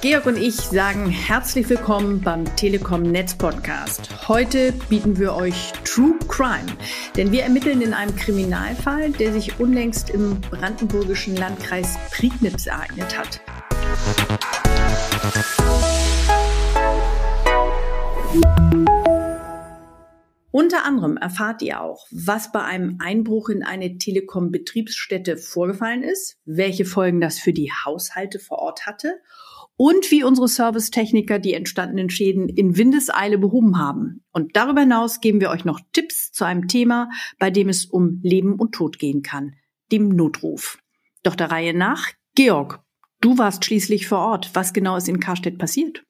Georg und ich sagen herzlich willkommen beim Telekom Netz Podcast. Heute bieten wir euch True Crime, denn wir ermitteln in einem Kriminalfall, der sich unlängst im brandenburgischen Landkreis Prignitz ereignet hat. Unter anderem erfahrt ihr auch, was bei einem Einbruch in eine Telekom-Betriebsstätte vorgefallen ist, welche Folgen das für die Haushalte vor Ort hatte und wie unsere Servicetechniker die entstandenen Schäden in Windeseile behoben haben. Und darüber hinaus geben wir euch noch Tipps zu einem Thema, bei dem es um Leben und Tod gehen kann, dem Notruf. Doch der Reihe nach, Georg, du warst schließlich vor Ort. Was genau ist in Karstedt passiert?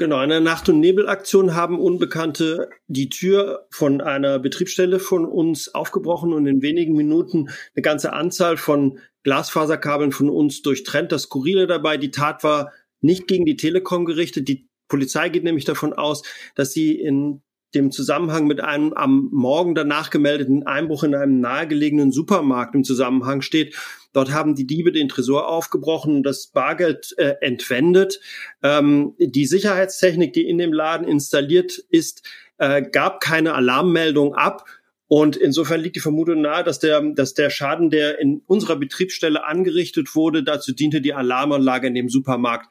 Genau, in einer Nacht- und Nebelaktion haben Unbekannte die Tür von einer Betriebsstelle von uns aufgebrochen und in wenigen Minuten eine ganze Anzahl von Glasfaserkabeln von uns durchtrennt. Das Skurrile dabei, die Tat war nicht gegen die Telekom gerichtet. Die Polizei geht nämlich davon aus, dass sie in dem Zusammenhang mit einem am Morgen danach gemeldeten Einbruch in einem nahegelegenen Supermarkt im Zusammenhang steht. Dort haben die Diebe den Tresor aufgebrochen das Bargeld äh, entwendet. Ähm, die Sicherheitstechnik, die in dem Laden installiert ist, äh, gab keine Alarmmeldung ab. Und insofern liegt die Vermutung nahe, dass der, dass der Schaden, der in unserer Betriebsstelle angerichtet wurde, dazu diente, die Alarmanlage in dem Supermarkt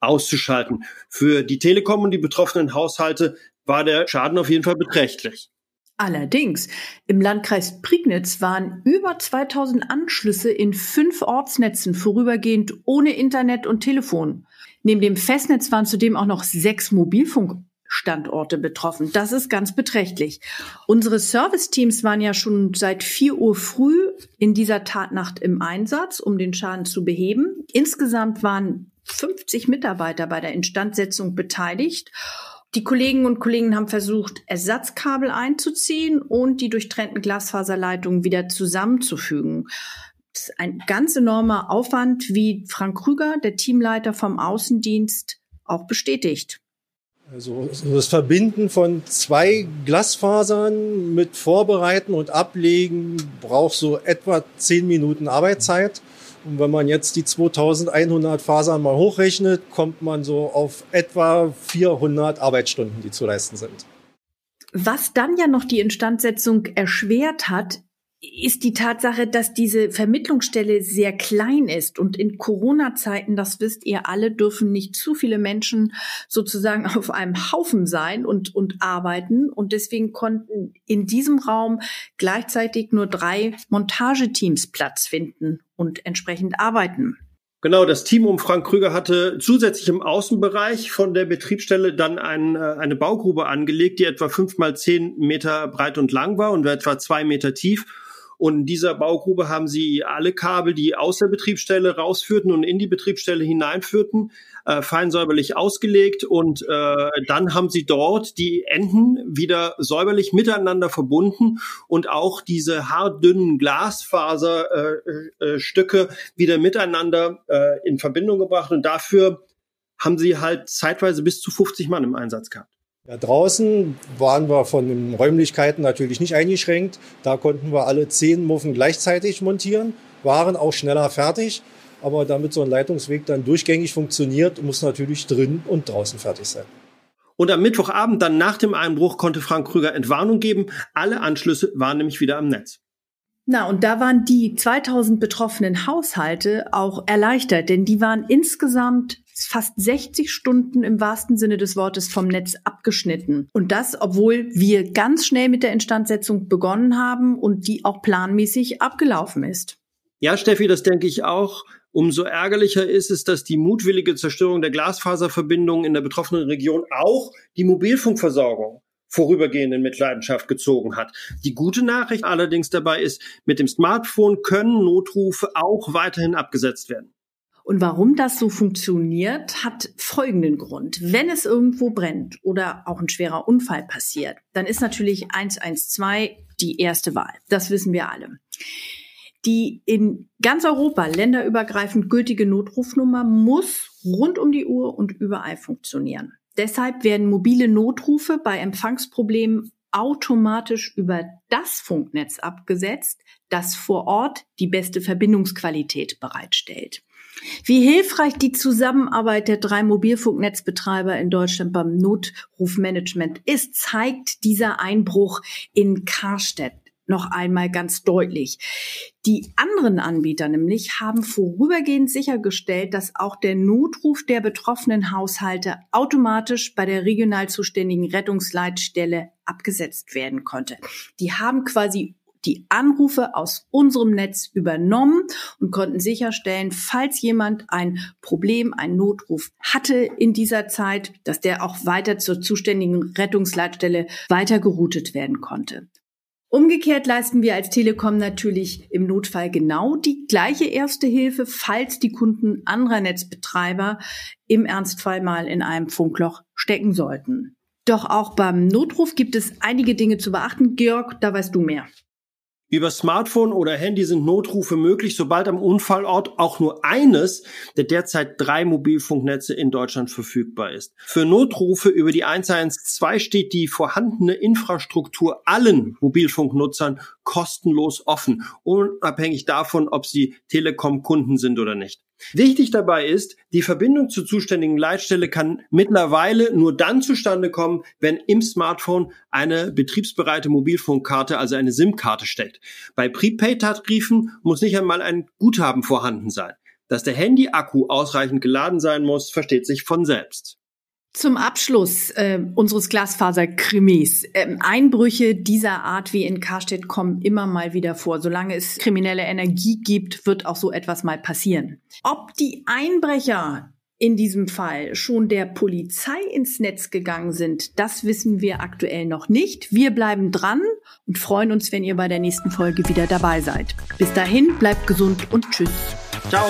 auszuschalten. Für die Telekom und die betroffenen Haushalte war der Schaden auf jeden Fall beträchtlich. Allerdings, im Landkreis Prignitz waren über 2000 Anschlüsse in fünf Ortsnetzen vorübergehend ohne Internet und Telefon. Neben dem Festnetz waren zudem auch noch sechs Mobilfunkstandorte betroffen. Das ist ganz beträchtlich. Unsere Serviceteams waren ja schon seit 4 Uhr früh in dieser Tatnacht im Einsatz, um den Schaden zu beheben. Insgesamt waren 50 Mitarbeiter bei der Instandsetzung beteiligt. Die Kolleginnen und Kollegen haben versucht, Ersatzkabel einzuziehen und die durchtrennten Glasfaserleitungen wieder zusammenzufügen. Das ist ein ganz enormer Aufwand, wie Frank Krüger, der Teamleiter vom Außendienst, auch bestätigt. Also das Verbinden von zwei Glasfasern mit Vorbereiten und Ablegen braucht so etwa zehn Minuten Arbeitszeit. Und wenn man jetzt die 2100 Fasern mal hochrechnet, kommt man so auf etwa 400 Arbeitsstunden, die zu leisten sind. Was dann ja noch die Instandsetzung erschwert hat, ist die Tatsache, dass diese Vermittlungsstelle sehr klein ist und in Corona-Zeiten, das wisst ihr alle, dürfen nicht zu viele Menschen sozusagen auf einem Haufen sein und, und arbeiten. Und deswegen konnten in diesem Raum gleichzeitig nur drei Montageteams Platz finden und entsprechend arbeiten. Genau, das Team um Frank Krüger hatte zusätzlich im Außenbereich von der Betriebsstelle dann ein, äh, eine Baugrube angelegt, die etwa fünf mal zehn Meter breit und lang war und etwa zwei Meter tief und in dieser Baugrube haben sie alle Kabel, die aus der Betriebsstelle rausführten und in die Betriebsstelle hineinführten, äh, fein säuberlich ausgelegt. Und äh, dann haben sie dort die Enden wieder säuberlich miteinander verbunden und auch diese haardünnen Glasfaserstücke äh, äh, Stücke wieder miteinander äh, in Verbindung gebracht. Und dafür haben sie halt zeitweise bis zu 50 Mann im Einsatz gehabt. Ja, draußen waren wir von den Räumlichkeiten natürlich nicht eingeschränkt. Da konnten wir alle zehn Muffen gleichzeitig montieren, waren auch schneller fertig. Aber damit so ein Leitungsweg dann durchgängig funktioniert, muss natürlich drin und draußen fertig sein. Und am Mittwochabend, dann nach dem Einbruch, konnte Frank Krüger Entwarnung geben. Alle Anschlüsse waren nämlich wieder am Netz. Na, und da waren die 2000 betroffenen Haushalte auch erleichtert, denn die waren insgesamt fast 60 Stunden im wahrsten Sinne des Wortes vom Netz abgeschnitten. Und das, obwohl wir ganz schnell mit der Instandsetzung begonnen haben und die auch planmäßig abgelaufen ist. Ja, Steffi, das denke ich auch. Umso ärgerlicher ist es, dass die mutwillige Zerstörung der Glasfaserverbindungen in der betroffenen Region auch die Mobilfunkversorgung vorübergehend in Mitleidenschaft gezogen hat. Die gute Nachricht allerdings dabei ist, mit dem Smartphone können Notrufe auch weiterhin abgesetzt werden. Und warum das so funktioniert, hat folgenden Grund. Wenn es irgendwo brennt oder auch ein schwerer Unfall passiert, dann ist natürlich 112 die erste Wahl. Das wissen wir alle. Die in ganz Europa länderübergreifend gültige Notrufnummer muss rund um die Uhr und überall funktionieren. Deshalb werden mobile Notrufe bei Empfangsproblemen automatisch über das Funknetz abgesetzt, das vor Ort die beste Verbindungsqualität bereitstellt. Wie hilfreich die Zusammenarbeit der drei Mobilfunknetzbetreiber in Deutschland beim Notrufmanagement ist, zeigt dieser Einbruch in Karstedt noch einmal ganz deutlich. Die anderen Anbieter nämlich haben vorübergehend sichergestellt, dass auch der Notruf der betroffenen Haushalte automatisch bei der regional zuständigen Rettungsleitstelle abgesetzt werden konnte. Die haben quasi die Anrufe aus unserem Netz übernommen und konnten sicherstellen, falls jemand ein Problem, einen Notruf hatte in dieser Zeit, dass der auch weiter zur zuständigen Rettungsleitstelle weitergeroutet werden konnte. Umgekehrt leisten wir als Telekom natürlich im Notfall genau die gleiche erste Hilfe, falls die Kunden anderer Netzbetreiber im Ernstfall mal in einem Funkloch stecken sollten. Doch auch beim Notruf gibt es einige Dinge zu beachten. Georg, da weißt du mehr. Über Smartphone oder Handy sind Notrufe möglich, sobald am Unfallort auch nur eines der derzeit drei Mobilfunknetze in Deutschland verfügbar ist. Für Notrufe über die 112 steht die vorhandene Infrastruktur allen Mobilfunknutzern kostenlos offen, unabhängig davon, ob sie Telekom-Kunden sind oder nicht. Wichtig dabei ist, die Verbindung zur zuständigen Leitstelle kann mittlerweile nur dann zustande kommen, wenn im Smartphone eine betriebsbereite Mobilfunkkarte, also eine SIM-Karte steckt. Bei Prepaid-Tarifen muss nicht einmal ein Guthaben vorhanden sein. Dass der Handy-Akku ausreichend geladen sein muss, versteht sich von selbst. Zum Abschluss äh, unseres Glasfaserkrimis. Ähm, Einbrüche dieser Art wie in Karstedt kommen immer mal wieder vor. Solange es kriminelle Energie gibt, wird auch so etwas mal passieren. Ob die Einbrecher in diesem Fall schon der Polizei ins Netz gegangen sind, das wissen wir aktuell noch nicht. Wir bleiben dran und freuen uns, wenn ihr bei der nächsten Folge wieder dabei seid. Bis dahin, bleibt gesund und tschüss. Ciao.